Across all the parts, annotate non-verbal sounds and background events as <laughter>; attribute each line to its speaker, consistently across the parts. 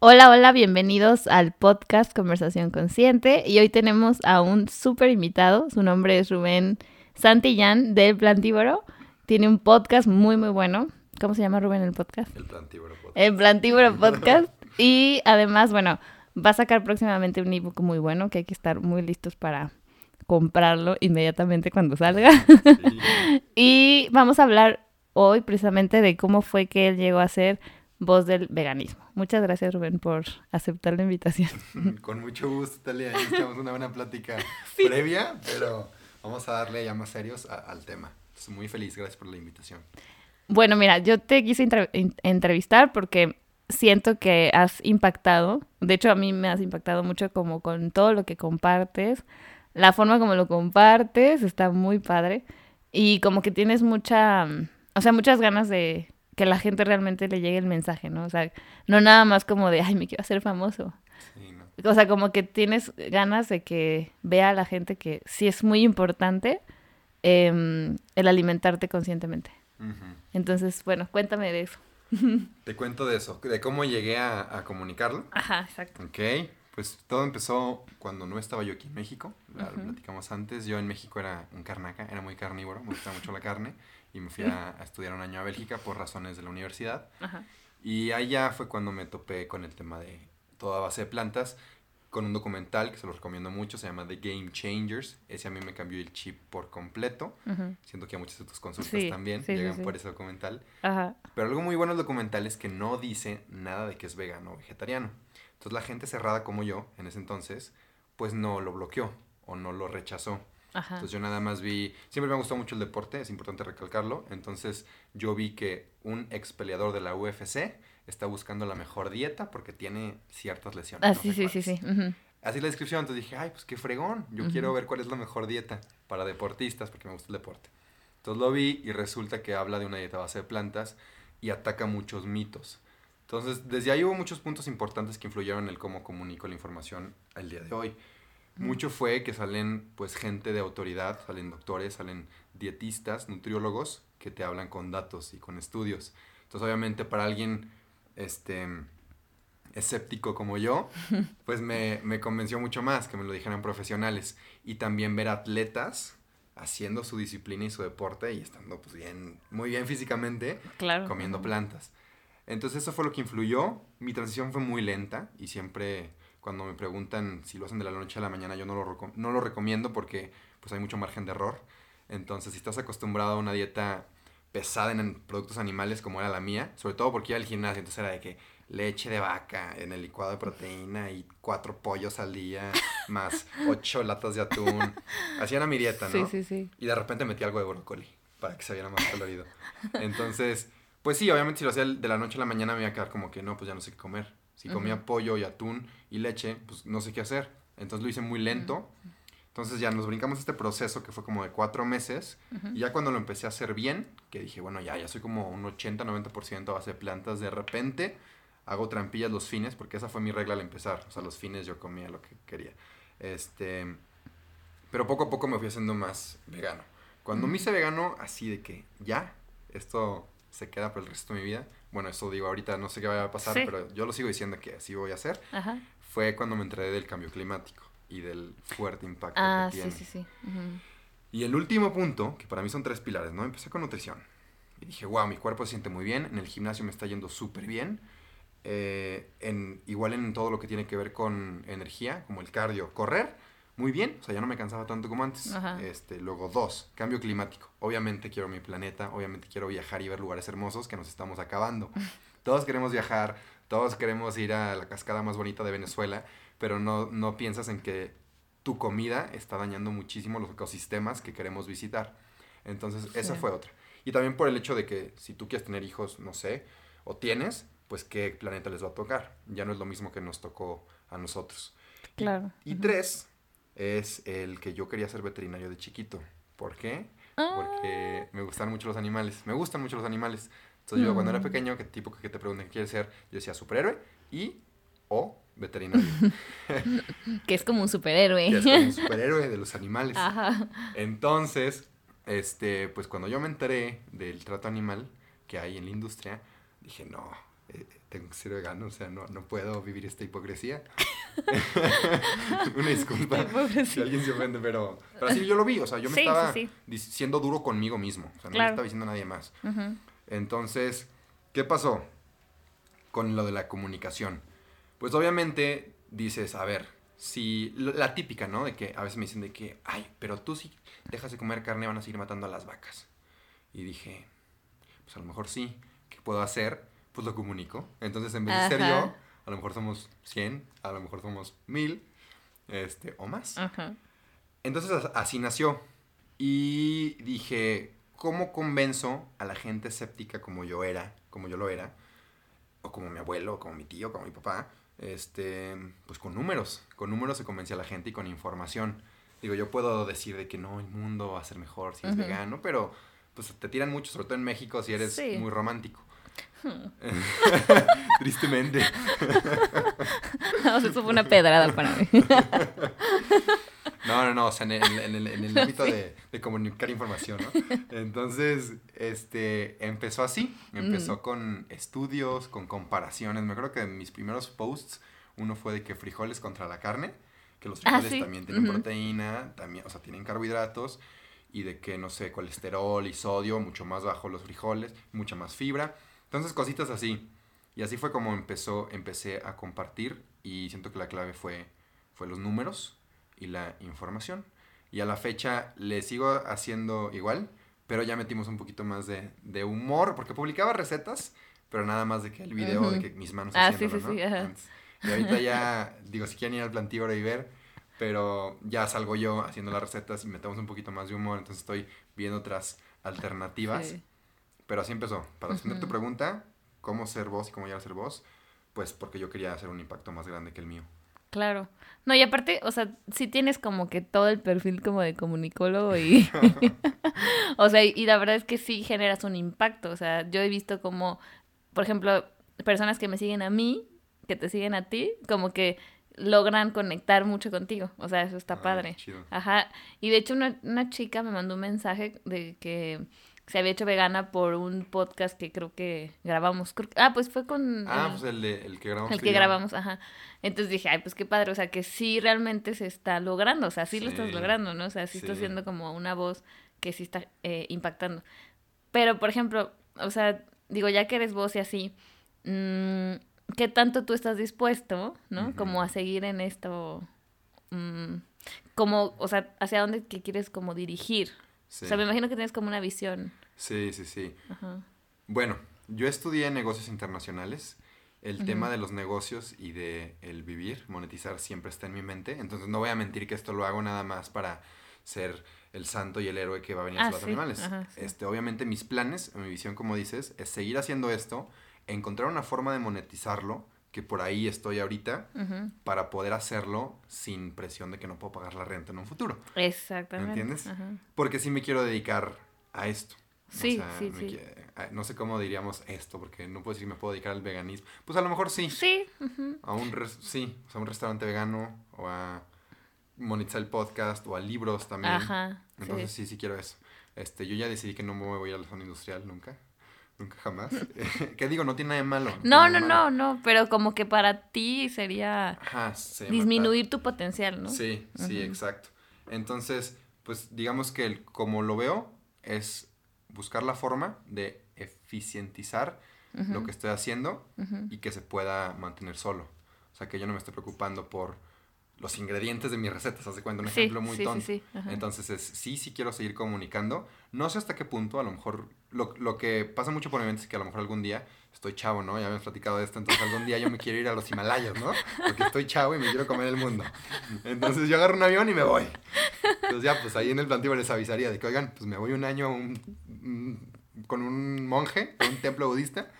Speaker 1: Hola, hola, bienvenidos al podcast Conversación Consciente. Y hoy tenemos a un súper invitado. Su nombre es Rubén Santillán de Plantívoro. Tiene un podcast muy, muy bueno. ¿Cómo se llama Rubén el podcast?
Speaker 2: El Plantívoro Podcast.
Speaker 1: El Plantívoro Podcast. y además, bueno, va a sacar próximamente un ebook muy bueno que hay que estar muy listos para comprarlo inmediatamente cuando salga.
Speaker 2: Sí. <laughs>
Speaker 1: y vamos a hablar hoy precisamente de cómo fue que él llegó a ser voz del veganismo. Muchas gracias, Rubén, por aceptar la invitación. <laughs>
Speaker 2: Con mucho gusto, Talia. Echamos una buena plática <laughs> previa, pero vamos a darle ya más serios a- al tema. Estoy muy feliz, gracias por la invitación.
Speaker 1: Bueno, mira, yo te quise entrevistar porque siento que has impactado, de hecho a mí me has impactado mucho como con todo lo que compartes, la forma como lo compartes está muy padre y como que tienes mucha, o sea, muchas ganas de que la gente realmente le llegue el mensaje, ¿no? O sea, no nada más como de, ay, me quiero hacer famoso.
Speaker 2: Sí, ¿no?
Speaker 1: O sea, como que tienes ganas de que vea a la gente que sí es muy importante em, el alimentarte conscientemente. Entonces, bueno, cuéntame de eso. <laughs>
Speaker 2: Te cuento de eso, de cómo llegué a, a comunicarlo.
Speaker 1: Ajá, exacto.
Speaker 2: Ok, pues todo empezó cuando no estaba yo aquí en México, la lo platicamos antes. Yo en México era un carnaca, era muy carnívoro, me gustaba mucho la carne y me fui a, a estudiar un año a Bélgica por razones de la universidad.
Speaker 1: Ajá.
Speaker 2: Y allá fue cuando me topé con el tema de toda base de plantas, con un documental que se lo recomiendo mucho, se llama The Game Changers. Ese a mí me cambió el chip por completo. Siento que a muchas de tus consultas
Speaker 1: Sí,
Speaker 2: también
Speaker 1: sí,
Speaker 2: llegan
Speaker 1: sí.
Speaker 2: por ese documental.
Speaker 1: Ajá.
Speaker 2: Pero algo muy bueno del documental es que no dice nada de que es vegano o vegetariano. Entonces la gente cerrada como yo en ese entonces, pues no lo bloqueó o no lo rechazó.
Speaker 1: Ajá.
Speaker 2: Entonces yo nada más vi, siempre me ha gustado mucho el deporte, es importante recalcarlo. Entonces yo vi que un ex peleador de la UFC está buscando la mejor dieta porque tiene ciertas lesiones.
Speaker 1: Ah,
Speaker 2: no
Speaker 1: sí, sí, sí, sí. ujú.
Speaker 2: Así la descripción, entonces dije, ay, pues qué fregón, yo
Speaker 1: Ujú.
Speaker 2: quiero ver cuál es la mejor dieta para deportistas porque me gusta el deporte. Entonces lo vi y resulta que habla de una dieta base de plantas y ataca muchos mitos. Entonces, desde ahí hubo muchos puntos importantes que influyeron en el cómo comunico la información al día de hoy. Mucho fue que salen pues gente de autoridad, salen doctores, salen dietistas, nutriólogos que te hablan con datos y con estudios. Entonces, obviamente para alguien este escéptico como yo, <laughs> pues me, me convenció mucho más que me lo dijeran profesionales y también ver atletas haciendo su disciplina y su deporte y estando pues bien, muy bien físicamente,
Speaker 1: Claro.
Speaker 2: comiendo plantas. Entonces eso fue lo que influyó. Mi transición fue muy lenta y siempre cuando me preguntan si lo hacen de la noche a la mañana yo no lo, no lo recomiendo porque pues hay mucho margen de error. Entonces si estás acostumbrado a una dieta pesada en productos animales como era la mía, sobre todo porque iba al gimnasio, entonces era de que leche de vaca en el licuado de proteína y cuatro pollos al día, <laughs> más ocho latas de atún. Así era mi dieta, ¿no?
Speaker 1: Sí, sí, sí.
Speaker 2: Y de repente metí algo de brócoli para que se viera más colorido. Entonces, pues sí, obviamente si lo hacía de la noche a la mañana me iba a quedar como que no, pues ya no sé qué comer. Si comía pollo y atún y leche, pues no sé qué hacer. Entonces lo hice muy lento. Entonces ya nos brincamos este proceso que fue como de cuatro meses. Y ya cuando lo empecé a hacer bien, que dije, bueno, ya, ya soy como un 80-90% a base de plantas, de repente hago trampillas los fines, porque esa fue mi regla al empezar. O sea, los fines yo comía lo que quería. Este, pero poco a poco me fui haciendo más vegano. Cuando me hice vegano, así de que ya, esto se queda por el resto de mi vida. Bueno, eso digo ahorita, no sé qué vaya a pasar,
Speaker 1: Sí.
Speaker 2: pero yo lo sigo diciendo que así voy a hacer.
Speaker 1: Ajá.
Speaker 2: Fue cuando me enteré del cambio climático y del fuerte impacto
Speaker 1: Ah,
Speaker 2: que
Speaker 1: sí,
Speaker 2: tiene.
Speaker 1: sí, sí. ujú.
Speaker 2: Y el último punto, que para mí son tres pilares, ¿no? Empecé con nutrición. Y dije, wow, mi cuerpo se siente muy bien, en el gimnasio me está yendo súper bien. eh, en, igual en todo lo que tiene que ver con energía, como el cardio, correr, muy bien. O sea, ya no me cansaba tanto como antes.
Speaker 1: Ajá.
Speaker 2: Este, luego, dos, cambio climático. Obviamente quiero mi planeta, obviamente quiero viajar y ver lugares hermosos que nos estamos acabando. <laughs> Todos queremos viajar, todos queremos ir a la cascada más bonita de Venezuela, pero no, no piensas en que tu comida está dañando muchísimo los ecosistemas que queremos visitar. Entonces, esa fue otra. Y también por el hecho de que si tú quieres tener hijos, no sé, o tienes, pues qué planeta les va a tocar. Ya no es lo mismo que nos tocó a nosotros.
Speaker 1: Claro.
Speaker 2: Y, tres, es el que yo quería ser veterinario de chiquito. ¿Por qué?
Speaker 1: Ah.
Speaker 2: Porque me gustan mucho los animales. Me gustan mucho los animales. Entonces yo cuando era
Speaker 1: Mm.
Speaker 2: pequeño, que tipo que te preguntan qué quieres ser, yo decía superhéroe y o veterinario. <laughs>
Speaker 1: Que es como un superhéroe.
Speaker 2: que es como un superhéroe de los <laughs> animales.
Speaker 1: Ajá.
Speaker 2: Entonces, este, pues cuando yo me enteré del trato animal que hay en la industria, dije, no, eh, tengo que ser vegano, o sea, no, no puedo vivir esta hipocresía. <laughs> Una disculpa si alguien se ofende, pero, pero así yo lo vi, o sea, yo me estaba siendo duro conmigo mismo, o sea, no me estaba diciendo a nadie más. Entonces, ¿qué pasó con lo de la comunicación? Pues obviamente dices, a ver, si la típica, ¿no? De que a veces me dicen de que, ay, pero tú si dejas de comer carne van a seguir matando a las vacas. Y dije, pues a lo mejor sí, ¿qué puedo hacer? Pues lo comunico. Entonces en vez de ser yo, a lo mejor somos 100, a lo mejor somos 1000, este, o más. Entonces así nació. Y dije, ¿cómo convenzo a la gente escéptica como yo era, como yo lo era, o como mi abuelo, como mi tío, como mi papá, este, pues con números, con números se convence a la gente y con información. Digo, yo puedo decir de que no, el mundo va a ser mejor si es vegano, pero pues te tiran mucho, sobre todo en México, si eres muy romántico. Hmm. <laughs> Tristemente. <laughs>
Speaker 1: no, eso fue una pedrada para mí. <laughs>
Speaker 2: No, no, no, o sea, en el, en el, ámbito de, de, comunicar información, ¿no? Entonces, este, empezó así, empezó con estudios, con comparaciones. Me acuerdo que en mis primeros posts, uno fue de que frijoles contra la carne, que los ah, frijoles también tienen proteína, también, o sea, tienen carbohidratos, y de que, no sé, colesterol y sodio, mucho más bajo los frijoles, mucha más fibra. Entonces, cositas así. Y así fue como empezó, empecé a compartir y siento que la clave fue, fue los números y la información. Y a la fecha le sigo haciendo igual, pero ya metimos un poquito más de, de humor, porque publicaba recetas, pero nada más de que el video de que mis manos ah, haciéndolo, sí, sí, Sí, y ahorita ya, digo, si quieren ir al plantíboro y ver, pero ya salgo yo haciendo las recetas y metemos un poquito más de humor, entonces estoy viendo otras alternativas. Pero así empezó. Para responder tu pregunta, ¿cómo ser vos y cómo llegar a ser vos? Pues porque yo quería hacer un impacto más grande que el mío.
Speaker 1: Claro. No, y aparte, o sea, sí tienes como que todo el perfil como de comunicólogo y... <laughs> <laughs> o sea, y la verdad es que sí generas un impacto. O sea, yo he visto como, por ejemplo, personas que me siguen a mí, que te siguen a ti, como que logran conectar mucho contigo. O sea, eso está ah, padre. Ajá. Y de hecho una, una chica me mandó un mensaje de que se había hecho vegana por un podcast que creo que grabamos. ah, pues fue con...
Speaker 2: Ah, pues el, de, el que grabamos.
Speaker 1: El que grabamos, ajá. Entonces dije, ay, pues qué padre, o sea, que sí realmente se está logrando, o sea, sí, lo estás logrando, ¿no? O sea, sí, estás siendo como una voz que sí está eh, impactando. Pero, por ejemplo, o sea, digo, ya que eres voz y así, mmm, ¿qué tanto tú estás dispuesto, ¿no? Como a seguir en esto, mmm, como, o sea, hacia dónde que quieres como dirigir, o sea, me imagino que tienes como una visión.
Speaker 2: Sí, sí, sí. Bueno, yo estudié negocios internacionales. El tema de los negocios y de el vivir, monetizar, siempre está en mi mente. Entonces no voy a mentir que esto lo hago nada más para ser el santo y el héroe que va a venir a ah, los animales. este, obviamente mis planes, mi visión, como dices, es seguir haciendo esto, encontrar una forma de monetizarlo que por ahí estoy ahorita para poder hacerlo sin presión de que no puedo pagar la renta en un futuro.
Speaker 1: Exactamente.
Speaker 2: ¿Me entiendes? Porque sí me quiero dedicar a esto.
Speaker 1: Sí, sí, sí.
Speaker 2: no sé cómo diríamos esto, porque no puedo decir que me puedo dedicar al veganismo. Pues a lo mejor sí.
Speaker 1: Sí.
Speaker 2: A un, sí, o sea, un restaurante vegano o a monetizar el podcast o a libros también. Ajá. Entonces sí. sí, quiero eso. Este, yo ya decidí que no me voy a la zona industrial nunca. Nunca jamás. <laughs> ¿Qué digo? No tiene nada de malo.
Speaker 1: No, no, no, no, pero como que para ti sería disminuir tu potencial, ¿no?
Speaker 2: Sí, sí, exacto. Entonces, pues digamos que el, como lo veo es buscar la forma de eficientizar lo que estoy haciendo y que se pueda mantener solo. O sea, que yo no me esté preocupando por los ingredientes de mis recetas, hace cuenta, un ejemplo muy tonto. Entonces es, sí, sí quiero seguir comunicando. No sé hasta qué punto, a lo mejor, lo, lo, que pasa mucho por mi mente es que a lo mejor algún día, estoy chavo, ¿no? Ya habíamos platicado de esto, entonces algún día yo me quiero ir a los Himalayas, ¿no? Porque estoy chavo y me quiero comer el mundo. Entonces yo agarro un avión y me voy. Entonces ya, pues ahí en el plantío les avisaría de que, oigan, pues me voy un año un, con un monje, en un templo budista,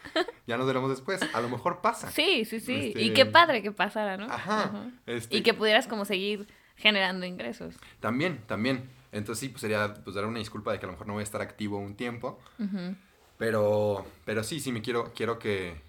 Speaker 2: ya nos veremos después. A lo mejor pasa.
Speaker 1: Sí, sí, sí. Y este, qué padre que pasara, ¿no? Ajá. Este y que pudieras como seguir generando ingresos.
Speaker 2: También, también. Entonces sí, pues sería pues dar una disculpa de que a lo mejor no voy a estar activo un tiempo. Pero, pero sí, sí me quiero, quiero que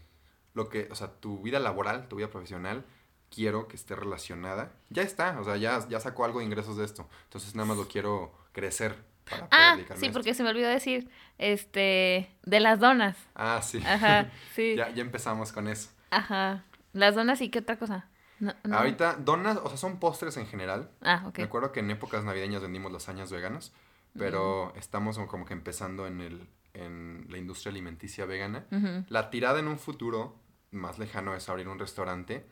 Speaker 2: lo que, o sea, tu vida laboral, tu vida profesional, quiero que esté relacionada. Ya está, o sea, ya, ya sacó algo de ingresos de esto. Entonces nada más lo quiero crecer para
Speaker 1: Ah, sí,
Speaker 2: esto.
Speaker 1: porque se me olvidó decir, este, de las donas.
Speaker 2: Ah, sí.
Speaker 1: Ajá, <laughs> sí.
Speaker 2: ya, ya empezamos con eso.
Speaker 1: Ajá. Las donas y qué otra cosa. No, no.
Speaker 2: Ahorita, donas, o sea, son postres en general.
Speaker 1: Ah, ok.
Speaker 2: Me acuerdo que en épocas navideñas vendimos lasañas veganas, pero estamos como- que empezando en, el, en la industria alimenticia vegana. La tirada en un futuro más lejano es abrir un restaurante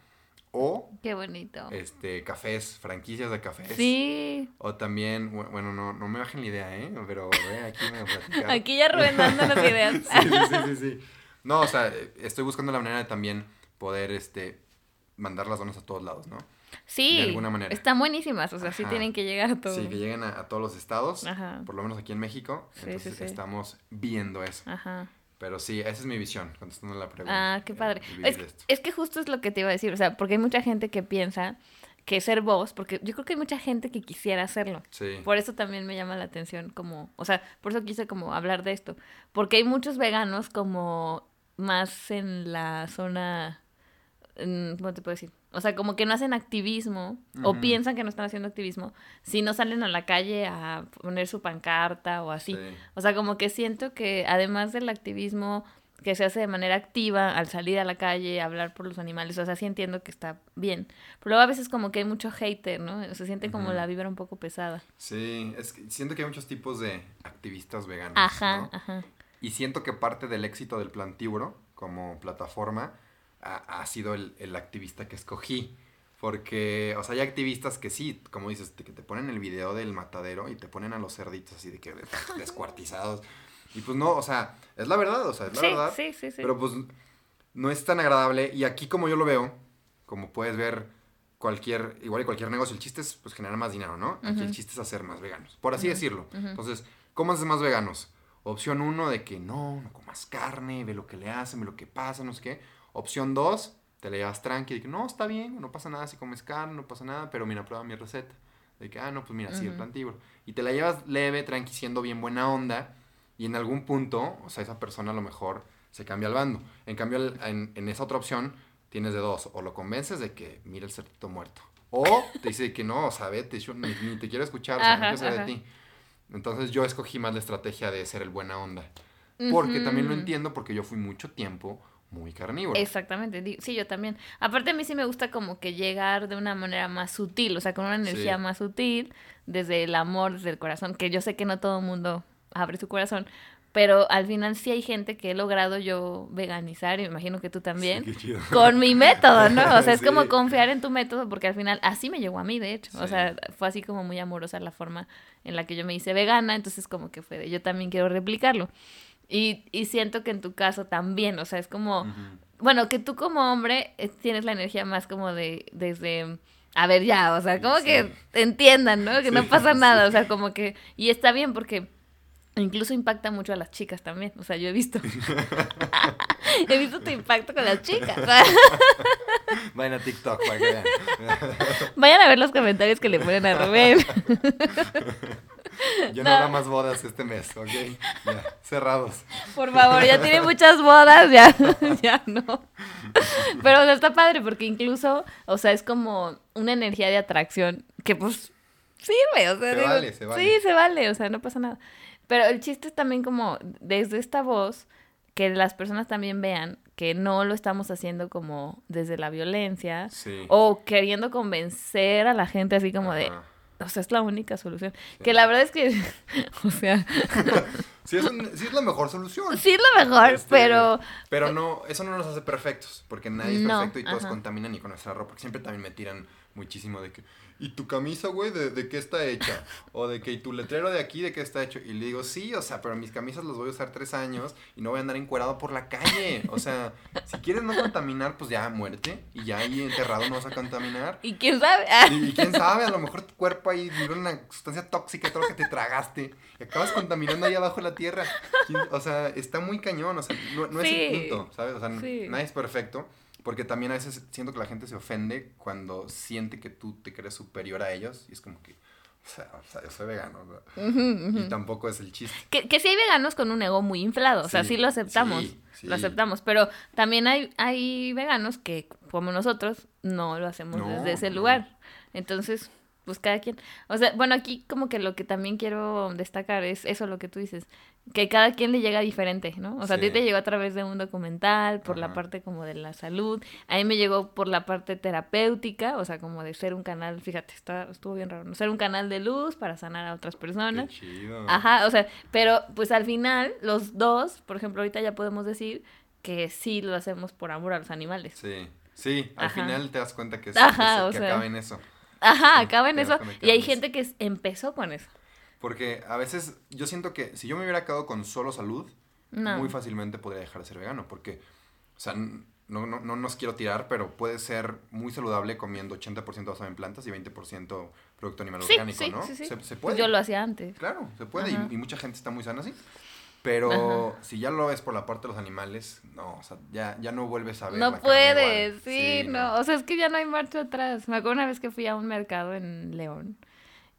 Speaker 2: o
Speaker 1: Qué bonito.
Speaker 2: este cafés, franquicias de cafés.
Speaker 1: Sí.
Speaker 2: O también, bu- bueno, no, no me bajen la idea, ¿eh? Pero ve, aquí me platicar.
Speaker 1: Aquí ya Rubén dándonos ideas. <laughs>
Speaker 2: sí, sí, sí. No, o sea, eh, estoy buscando la manera de también poder, este, mandar las donas a todos lados, ¿no?
Speaker 1: Sí.
Speaker 2: De alguna manera.
Speaker 1: Están buenísimas, o sea, sí tienen que llegar a todo.
Speaker 2: Sí, que lleguen a, a todos los estados,
Speaker 1: Ajá.
Speaker 2: por lo menos aquí en México.
Speaker 1: Sí, sí,
Speaker 2: Entonces
Speaker 1: sí.
Speaker 2: estamos viendo eso.
Speaker 1: Ajá.
Speaker 2: Pero sí, esa es mi visión, contestando la pregunta.
Speaker 1: Ah, qué padre. Es, es que justo es lo que te iba a decir, o sea, porque hay mucha gente que piensa que ser vos, porque yo creo que hay mucha gente que quisiera hacerlo.
Speaker 2: Sí.
Speaker 1: Por eso también me llama la atención como, o sea, por eso quise como hablar de esto, porque hay muchos veganos como más en la zona, ¿cómo te puedo decir? O sea, como que no hacen activismo o piensan que no están haciendo activismo si no salen a la calle a poner su pancarta o así.
Speaker 2: Sí.
Speaker 1: O sea, como que siento que además del activismo que se hace de manera activa al salir a la calle, hablar por los animales, o sea, sí entiendo que está bien. Pero luego a veces como que hay mucho hater, ¿no? Se siente como la vibra un poco pesada.
Speaker 2: Sí, es que siento que hay muchos tipos de activistas veganos.
Speaker 1: Ajá,
Speaker 2: ¿no?
Speaker 1: ajá.
Speaker 2: Y siento que parte del éxito del Plantívoro como plataforma ha, ha sido el, el activista que escogí. Porque, o sea, hay activistas que sí, como dices, que te ponen el video del matadero y te ponen a los cerditos así de que des- <laughs> descuartizados. Y pues no, o sea, es la verdad, o sea, es la
Speaker 1: Sí,
Speaker 2: verdad.
Speaker 1: sí, sí, sí.
Speaker 2: Pero pues no es tan agradable. Y aquí como yo lo veo, como puedes ver cualquier, igual y cualquier negocio, el chiste es pues generar más dinero, ¿no? Aquí el
Speaker 1: Ujú.
Speaker 2: chiste es hacer más veganos, por así
Speaker 1: Ujú,
Speaker 2: decirlo.
Speaker 1: ujú.
Speaker 2: Entonces, ¿cómo haces más veganos? Opción uno de que no, no comas carne, ve lo que le hacen, ve lo que pasa, no sé qué. Opción dos, te la llevas tranqui, no, está bien, no pasa nada si comes carne, no pasa nada, pero mira, prueba mi receta. De que, ah, no, pues mira, sí, el
Speaker 1: Ujú.
Speaker 2: plantívoro. Y te la llevas leve, tranqui, siendo bien buena onda. Y en algún punto, o sea, esa persona a lo mejor se cambia al bando. En cambio, en, en esa otra opción, tienes de dos. O lo convences de que mira el cerdito muerto. O te dice que no, o sea, vete, yo ni, ni te quiero escuchar, o sea, no quiero de ti. Entonces yo escogí más la estrategia de ser el buena onda. Porque también lo entiendo porque yo fui mucho tiempo muy carnívoro.
Speaker 1: Exactamente, sí, yo también. Aparte a mí sí me gusta como que llegar de una manera más sutil, o sea, con una energía
Speaker 2: Sí.
Speaker 1: más sutil, desde el amor, desde el corazón, que yo sé que no todo el mundo abre su corazón, pero al final sí hay gente que he logrado yo veganizar, y me imagino que tú también,
Speaker 2: Sí,
Speaker 1: con mi método, ¿no? O sea, <laughs> es
Speaker 2: Sí.
Speaker 1: como confiar en tu método, porque al final así me llegó a mí, de hecho. O
Speaker 2: Sí.
Speaker 1: sea, fue así como muy amorosa la forma en la que yo me hice vegana, entonces como que fue de yo también quiero replicarlo. Y, y siento que en tu caso también, o sea, es como, bueno, que tú como hombre eh, tienes la energía más como de, desde, a ver ya, o sea, como
Speaker 2: Sí.
Speaker 1: que entiendan, ¿no? Que no pasa <laughs>
Speaker 2: sí.
Speaker 1: nada, o sea, como que, y está bien porque incluso impacta mucho a las chicas también, o sea, yo he visto, <laughs> he visto tu impacto con las chicas. <laughs>
Speaker 2: Vayan a TikTok para que vean.
Speaker 1: Vayan a ver los comentarios que le ponen a Rubén.
Speaker 2: Yo no
Speaker 1: No.
Speaker 2: habrá más bodas este mes, ¿ok? Ya, cerrados.
Speaker 1: Por favor, ya tiene muchas bodas, ya, <laughs> ya no. Pero o sea, está padre porque incluso, o sea, es como una energía de atracción que pues sirve, o sea,
Speaker 2: Se
Speaker 1: digo,
Speaker 2: vale, se vale.
Speaker 1: sí, se vale, o sea, no pasa nada. Pero el chiste es también como desde esta voz que las personas también vean que no lo estamos haciendo como desde la violencia
Speaker 2: Sí.
Speaker 1: o queriendo convencer a la gente así como de. <laughs> o sea, es la única solución. Que la verdad es que, <laughs> o sea, <laughs>
Speaker 2: Sí es, un- sí es la mejor solución.
Speaker 1: sí es lo mejor,
Speaker 2: Este,
Speaker 1: pero...
Speaker 2: Pero no, eso no nos hace perfectos, porque nadie es
Speaker 1: No,
Speaker 2: perfecto y todos
Speaker 1: ajá.
Speaker 2: contaminan y con nuestra ropa. Siempre también me tiran muchísimo de que, ¿y tu camisa, güey, de, de qué está hecha? O de que, ¿y tu letrero de aquí de qué está hecho? Y le digo, sí, o sea, pero mis camisas las voy a usar tres años y no voy a andar encuerado por la calle. O sea, si quieres no contaminar, pues ya muerte y ya ahí enterrado no vas a contaminar.
Speaker 1: ¿Y quién sabe? Ah,
Speaker 2: Y, y quién sabe, a lo mejor tu cuerpo ahí libera una sustancia tóxica, todo lo que te tragaste, y acabas contaminando ahí abajo de la tierra. ¿Quién- O sea, está muy cañón, o sea, no, no es el punto, ¿sabes? O sea,
Speaker 1: Sí.
Speaker 2: nadie es perfecto, porque también a veces siento que la gente se ofende cuando siente que tú te crees superior a ellos, y es como que, o sea, o sea, yo soy vegano, y tampoco es el chiste.
Speaker 1: Que, que sí hay veganos con un ego muy inflado, o sea,
Speaker 2: Sí,
Speaker 1: sí lo aceptamos,
Speaker 2: sí, sí.
Speaker 1: lo aceptamos, pero también hay, hay veganos que, como nosotros, no lo hacemos
Speaker 2: No,
Speaker 1: desde ese
Speaker 2: no.
Speaker 1: lugar. Entonces, pues cada quien. O sea, bueno, aquí como que lo que también quiero destacar es eso lo que tú dices, que cada quien le llega diferente, ¿no? O sea, a ti te llegó a través de un documental, por la parte como de la salud, a mí me llegó por la parte terapéutica, o sea, como de ser un canal, fíjate, está, estuvo bien raro, ¿no? Ser un canal de luz para sanar a otras personas.
Speaker 2: Qué chido.
Speaker 1: Ajá, o sea, pero pues al final los dos, por ejemplo, ahorita ya podemos decir que sí lo hacemos por amor a los animales.
Speaker 2: Sí, sí, al
Speaker 1: Ajá.
Speaker 2: final te das cuenta que, es,
Speaker 1: Ajá,
Speaker 2: que,
Speaker 1: o
Speaker 2: que
Speaker 1: sea.
Speaker 2: acaba en eso.
Speaker 1: Ajá, acaba en eso. Y hay gente que empezó con eso.
Speaker 2: Porque a veces yo siento que si yo me hubiera quedado con solo salud,
Speaker 1: No.
Speaker 2: muy fácilmente podría dejar de ser vegano. Porque, o sea, no, no, no nos quiero tirar, pero puede ser muy saludable comiendo 80% basado en plantas y 20% producto animal
Speaker 1: Sí,
Speaker 2: orgánico,
Speaker 1: sí,
Speaker 2: ¿no?
Speaker 1: sí, sí.
Speaker 2: Se, se
Speaker 1: Pues
Speaker 2: puede.
Speaker 1: yo lo hacía antes.
Speaker 2: Claro, se puede. y-. Y, mucha gente está muy sana así. Pero si ya lo ves por la parte de los animales, no, o sea, ya, ya no vuelves a ver.
Speaker 1: No
Speaker 2: la
Speaker 1: puedes, sí, no. O sea, es que ya no hay marcha atrás. Me acuerdo una vez que fui a un mercado en León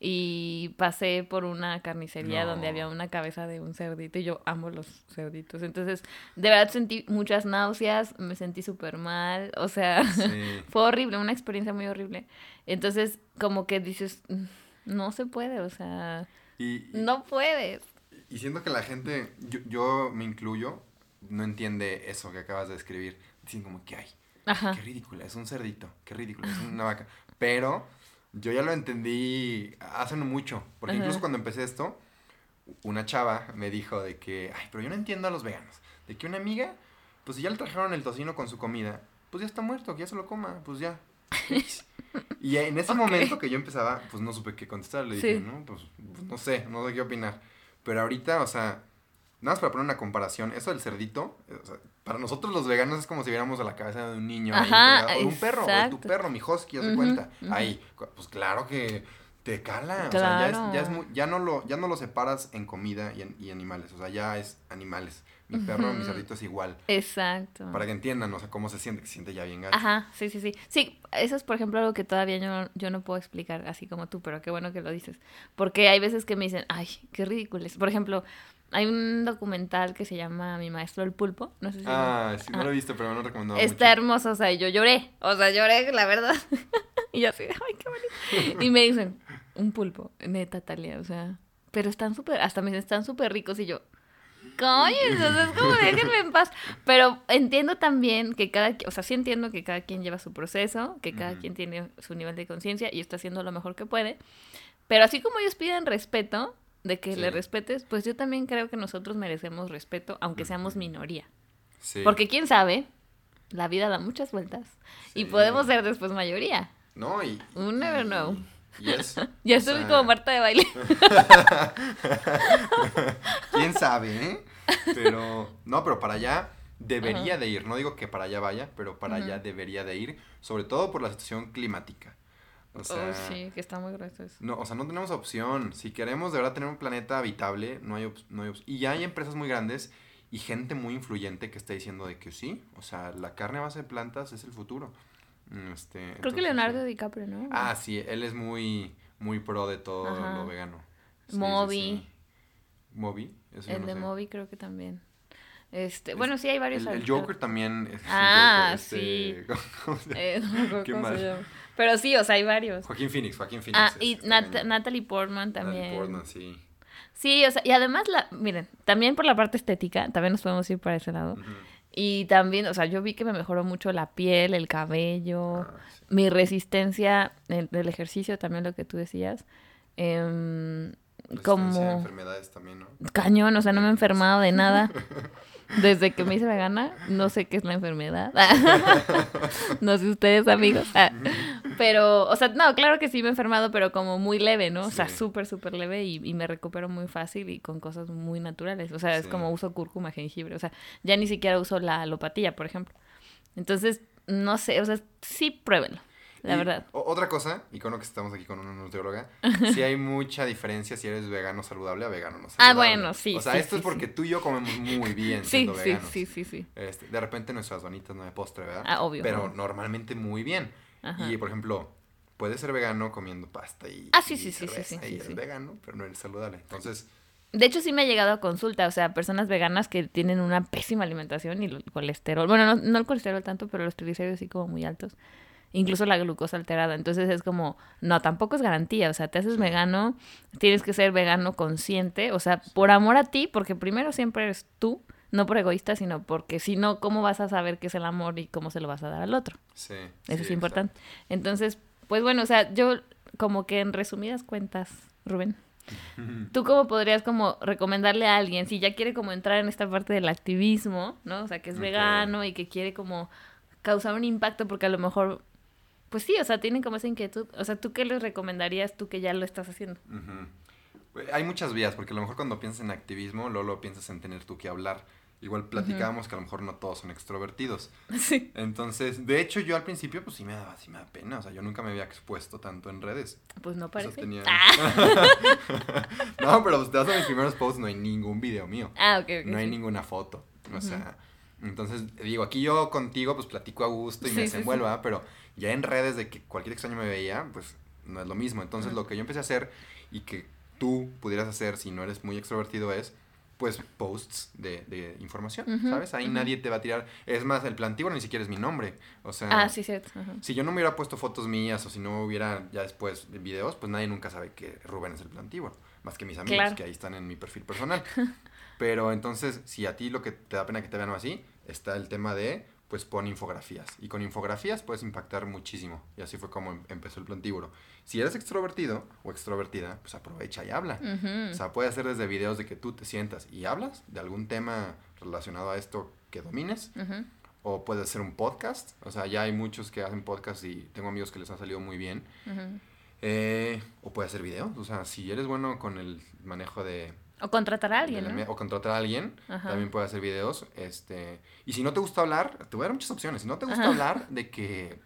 Speaker 1: y pasé por una carnicería
Speaker 2: No.
Speaker 1: donde había una cabeza de un cerdito y yo amo los cerditos. Entonces, de verdad sentí muchas náuseas, me sentí súper mal, o sea,
Speaker 2: Sí. <laughs>
Speaker 1: fue horrible, una experiencia muy horrible. Entonces, como que dices, "Mm, no se puede, o sea,
Speaker 2: y-
Speaker 1: no puedes.
Speaker 2: Y siento que la gente, yo, yo me incluyo, no entiende eso que acabas de describir. Dicen como que, ay,
Speaker 1: Ajá.
Speaker 2: qué ridícula, es un cerdito, qué ridículo, es una vaca. Pero yo ya lo entendí hace no mucho, porque
Speaker 1: Ajá.
Speaker 2: incluso cuando empecé esto, una chava me dijo de que, ay, pero yo no entiendo a los veganos. De que una amiga, pues si ya le trajeron el tocino con su comida, pues ya está muerto, que ya se lo coma, pues ya. <laughs> Y en ese momento que yo empezaba, pues no supe qué contestar. Le dije,
Speaker 1: Sí.
Speaker 2: no, pues, pues, no sé, no sé qué opinar. Pero ahorita, o sea, nada más para poner una comparación, eso del cerdito, eh, o sea, para nosotros los veganos es como si viéramos a la cabeza de un niño
Speaker 1: Ajá,
Speaker 2: o de un perro, o de tu perro, mi husky, haz de
Speaker 1: Ujú,
Speaker 2: cuenta. Ahí, pues claro que te cala. O sea, ya, es, ya, es
Speaker 1: Claro.
Speaker 2: mu- ya, no lo, ya no lo separas en comida y, en- y animales. O sea, ya es animales. Mi perro, mi
Speaker 1: Ujú.
Speaker 2: cerdito es igual.
Speaker 1: Exacto.
Speaker 2: Para que entiendan, o sea, cómo se siente, que se siente ya bien gacho.
Speaker 1: Ajá, sí, sí, sí. Sí, eso es, por ejemplo, algo que todavía yo no, yo no puedo explicar así como tú, pero qué bueno que lo dices. Porque hay veces que me dicen, ay, qué ridículo es. Por ejemplo, hay un documental que se llama Mi Maestro el Pulpo. No sé si lo-
Speaker 2: Ah, sí, no lo he visto, pero me lo he recomendado
Speaker 1: Está
Speaker 2: mucho.
Speaker 1: hermoso, o sea, yo lloré. O sea, lloré, la verdad. <laughs> y yo así, ay, qué bonito. Y me dicen, un pulpo, neta, Talia, o sea, pero están súper, hasta me dicen, están súper ricos. Y yo, coño, entonces es como déjenme en paz. Pero entiendo también que cada, o sea, sí entiendo que cada quien lleva su proceso, que cada quien tiene su nivel de conciencia y está haciendo lo mejor que puede. Pero así como ellos piden respeto, de que le respetes, pues yo también creo que nosotros merecemos respeto, aunque seamos minoría.
Speaker 2: Sí.
Speaker 1: Porque quién sabe, la vida da muchas vueltas. Y podemos ser después mayoría.
Speaker 2: No, y...
Speaker 1: You never know.
Speaker 2: Y <laughs>
Speaker 1: Ya estoy
Speaker 2: sea,
Speaker 1: como Marta de baile. <laughs>
Speaker 2: ¿Quién sabe, eh? Pero... No, pero para allá debería
Speaker 1: Ajá.
Speaker 2: de ir. No digo que para allá vaya, pero para allá debería de ir. Sobre todo por la situación climática. O sea...
Speaker 1: oh, sí, que está muy grueso eso.
Speaker 2: No, o sea, no tenemos opción. Si queremos de verdad tener un planeta habitable, no hay, no hay Y ya hay empresas muy grandes y gente muy influyente que está diciendo de que sí, o sea, la carne a base de plantas es el futuro. Este,
Speaker 1: Creo que Leonardo
Speaker 2: sí.
Speaker 1: DiCaprio, ¿no?
Speaker 2: Ah, sí, él es muy, muy pro de todo
Speaker 1: Ajá.
Speaker 2: lo vegano. Sí, sí,
Speaker 1: Moby.
Speaker 2: sí. Moby, eso
Speaker 1: el
Speaker 2: no
Speaker 1: de
Speaker 2: sé.
Speaker 1: Moby creo que también. Este,
Speaker 2: Es-
Speaker 1: bueno, sí hay varios.
Speaker 2: El, el. Joker también. es
Speaker 1: Ah,
Speaker 2: Joker, este, <laughs> ¿cómo se llama?
Speaker 1: Eh, no
Speaker 2: Qué
Speaker 1: cómo se llama. Pero sí, o sea, hay varios.
Speaker 2: Joaquín Phoenix, Joaquín Phoenix.
Speaker 1: Ah, y Nat-
Speaker 2: cañón.
Speaker 1: Natalie Portman
Speaker 2: Natalie
Speaker 1: también.
Speaker 2: Portman, sí.
Speaker 1: Sí, o sea, y además, la, miren, también por la parte estética, también nos podemos ir para ese lado. Y también, o sea, yo vi que me mejoró mucho la piel, el cabello,
Speaker 2: Ah, sí.
Speaker 1: mi resistencia en- del ejercicio, también lo que tú decías. Em,
Speaker 2: a
Speaker 1: como
Speaker 2: enfermedades también, ¿no?
Speaker 1: cañón, o sea, no me he enfermado de nada. <laughs> Desde que me hice vegana, no sé qué es la enfermedad. <laughs> no sé ustedes, amigos. <laughs> Ah, Pero, o sea, no, claro que sí me he enfermado, pero como muy leve, ¿no? O sea,
Speaker 2: Sí.
Speaker 1: súper, súper leve y, y me recupero muy fácil y con cosas muy naturales. O sea, es
Speaker 2: Sí.
Speaker 1: como uso cúrcuma, jengibre. O sea, ya ni siquiera uso la alopatía, por ejemplo. Entonces, no sé, o sea, sí pruébenlo, la
Speaker 2: Y
Speaker 1: verdad.
Speaker 2: otra cosa, y con lo que estamos aquí con una nutrióloga, <laughs> sí hay mucha diferencia si eres vegano saludable a vegano no saludable.
Speaker 1: Ah, bueno, sí,
Speaker 2: O sea,
Speaker 1: sí,
Speaker 2: esto es
Speaker 1: sí,
Speaker 2: porque
Speaker 1: sí.
Speaker 2: tú y yo comemos muy bien <laughs>
Speaker 1: Sí,
Speaker 2: siendo
Speaker 1: sí,
Speaker 2: veganos.
Speaker 1: sí, sí, sí.
Speaker 2: Este, de repente nuestras donitas no de postre, ¿verdad?
Speaker 1: Ah, obvio.
Speaker 2: Pero normalmente muy bien.
Speaker 1: Ajá.
Speaker 2: Y, por ejemplo, puedes ser vegano comiendo pasta y,
Speaker 1: Ah, sí,
Speaker 2: y
Speaker 1: sí, sí, sí, sí,
Speaker 2: y
Speaker 1: sí,
Speaker 2: eres
Speaker 1: sí.
Speaker 2: vegano, pero no eres saludable. Entonces,
Speaker 1: De hecho, sí me ha llegado a consulta, o sea, personas veganas que tienen una pésima alimentación y el colesterol, bueno, no, no el colesterol tanto, pero los triglicéridos sí como muy altos. incluso la glucosa alterada. Entonces es como, no, tampoco es garantía, o sea, te haces vegano, tienes que ser vegano consciente, o sea, por amor a ti, porque primero siempre eres tú, no por egoísta, sino porque si no, ¿cómo vas a saber qué es el amor y cómo se lo vas a dar al otro?
Speaker 2: Sí.
Speaker 1: Eso
Speaker 2: sí,
Speaker 1: es importante. Entonces, pues bueno, o sea, yo como que en resumidas cuentas, Rubén. <laughs> ¿tú cómo podrías como recomendarle a alguien si ya quiere como entrar en esta parte del activismo, ¿no? O sea, que es vegano y que quiere como causar un impacto porque a lo mejor, pues sí, o sea, tienen como esa inquietud. O sea, ¿tú qué les recomendarías tú que ya lo estás haciendo?
Speaker 2: Pues, Hay muchas vías, porque a lo mejor cuando piensas en activismo, luego lo piensas en tener tú que hablar. Igual platicábamos que a lo mejor no todos son extrovertidos. <laughs>
Speaker 1: Sí.
Speaker 2: Entonces, de hecho, yo al principio, pues sí me daba, sí me da pena. O sea, yo nunca me había expuesto tanto en redes.
Speaker 1: Pues no
Speaker 2: O sea,
Speaker 1: parece.
Speaker 2: tenía-
Speaker 1: Ah, <laughs>
Speaker 2: no, pero pues, te vas a mis primeros posts, no hay ningún video mío.
Speaker 1: ah, ok, ok.
Speaker 2: No hay
Speaker 1: sí.
Speaker 2: ninguna foto. O sea, entonces digo, aquí yo contigo pues platico a gusto y
Speaker 1: Sí,
Speaker 2: me
Speaker 1: sí.
Speaker 2: ¿verdad? pero ya en redes de que cualquier extraño me veía, pues no es lo mismo. Entonces lo que yo empecé a hacer y que tú pudieras hacer si no eres muy extrovertido es pues posts de, de información, ¿sabes? Ahí nadie te va a tirar. Es más, el plantíbulo ni siquiera es mi nombre. O sea,
Speaker 1: Ah, sí, cierto.
Speaker 2: si yo no me hubiera puesto fotos mías o si no hubiera ya después videos, pues nadie nunca sabe que Rubén es el plantívoro. Más que mis amigos,
Speaker 1: Claro.
Speaker 2: que ahí están en mi perfil personal. <laughs> Pero entonces, si a ti lo que te da pena que te vean así, está el tema de, pues pon infografías. Y con infografías puedes impactar muchísimo. Y así fue como em- empezó el plantívoro. Si eres extrovertido o extrovertida, pues aprovecha y habla. O sea, puede hacer desde videos de que tú te sientas y hablas de algún tema relacionado a esto que domines. O puede ser un podcast. O sea, ya hay muchos que hacen podcast y tengo amigos que les ha salido muy bien. Eh, o puede hacer videos. O sea, si eres bueno con el manejo de...
Speaker 1: O contratar a alguien,
Speaker 2: O contratar a alguien,
Speaker 1: Ajá.
Speaker 2: también puede hacer videos. Este, y si no te gusta hablar, te voy a dar muchas opciones. Si no te gusta
Speaker 1: Ajá.
Speaker 2: hablar de que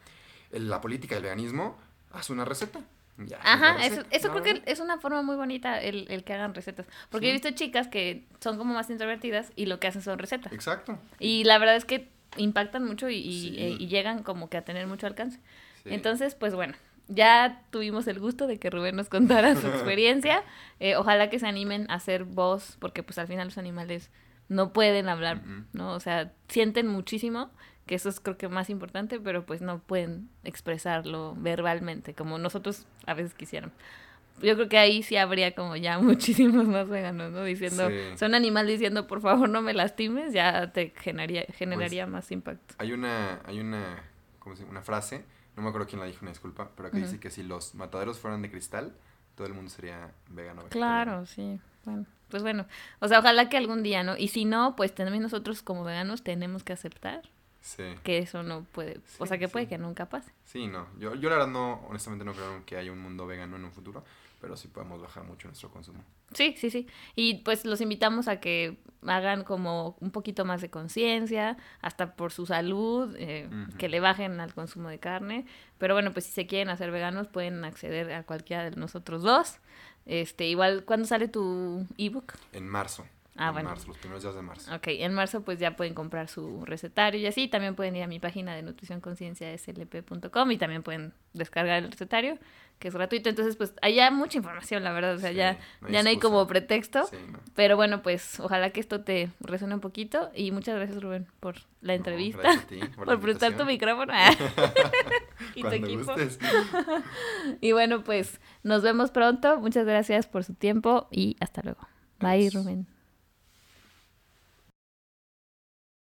Speaker 2: la política del veganismo, haz una receta. Ya,
Speaker 1: Ajá, eso, eso
Speaker 2: ¿no?
Speaker 1: creo que es una forma muy bonita el, el que hagan recetas. Porque
Speaker 2: Sí.
Speaker 1: he visto chicas que son como más introvertidas y lo que hacen son recetas.
Speaker 2: Exacto.
Speaker 1: Y la verdad es que impactan mucho y,
Speaker 2: Sí.
Speaker 1: eh, y llegan como que a tener mucho alcance.
Speaker 2: Sí.
Speaker 1: Entonces, pues bueno, ya tuvimos el gusto de que Rubén nos contara su <laughs> experiencia. Eh, ojalá que se animen a ser voz, porque pues al final los animales no pueden hablar. ¿no? O sea, sienten muchísimo, que eso es creo que más importante, pero pues no pueden expresarlo verbalmente, como nosotros a veces quisiéramos. Yo creo que ahí sí habría como ya <laughs> muchísimos más veganos, ¿no? Diciendo,
Speaker 2: Sí.
Speaker 1: son animal diciendo, por favor no me lastimes, ya te generaría,
Speaker 2: Pues
Speaker 1: generaría más impacto.
Speaker 2: Hay una, hay una, ¿cómo se llama? Una frase, no me acuerdo quién la dijo, una disculpa, pero que dice que si los mataderos fueran de cristal, todo el mundo sería vegano.
Speaker 1: Claro, sí. Bueno, pues bueno, o sea, ojalá que algún día, ¿no? Y si no, pues también nosotros como veganos tenemos que aceptar
Speaker 2: Sí.
Speaker 1: que eso no puede, o sea, que puede que nunca pase.
Speaker 2: Sí, no. Yo, yo la verdad no, honestamente no creo que haya un mundo vegano en un futuro, pero sí podemos bajar mucho nuestro consumo.
Speaker 1: Sí, sí, sí. Y pues los invitamos a que hagan como un poquito más de conciencia, hasta por su salud, eh, que le bajen al consumo de carne. Pero bueno, pues si se quieren hacer veganos, pueden acceder a cualquiera de nosotros dos. Este, igual, ¿cuándo sale tu ebook?
Speaker 2: En marzo.
Speaker 1: Ah,
Speaker 2: en
Speaker 1: bueno.
Speaker 2: marzo, los primeros días de marzo.
Speaker 1: Ok, en marzo pues ya pueden comprar su recetario y así. También pueden ir a mi página de nutricionconcienciaslp.com y también pueden descargar el recetario, que es gratuito. Entonces, pues allá mucha información, la verdad. O sea,
Speaker 2: Sí,
Speaker 1: ya,
Speaker 2: no
Speaker 1: ya no hay como pretexto.
Speaker 2: Sí, no.
Speaker 1: Pero bueno, pues ojalá que esto te resuene un poquito. Y muchas gracias, Rubén, por la entrevista.
Speaker 2: ti por <laughs>
Speaker 1: por prestar tu micrófono <laughs> <laughs> y tu equipo.
Speaker 2: gustes.
Speaker 1: Y bueno, pues nos vemos pronto. Muchas gracias por su tiempo y hasta luego. Bye. Rubén.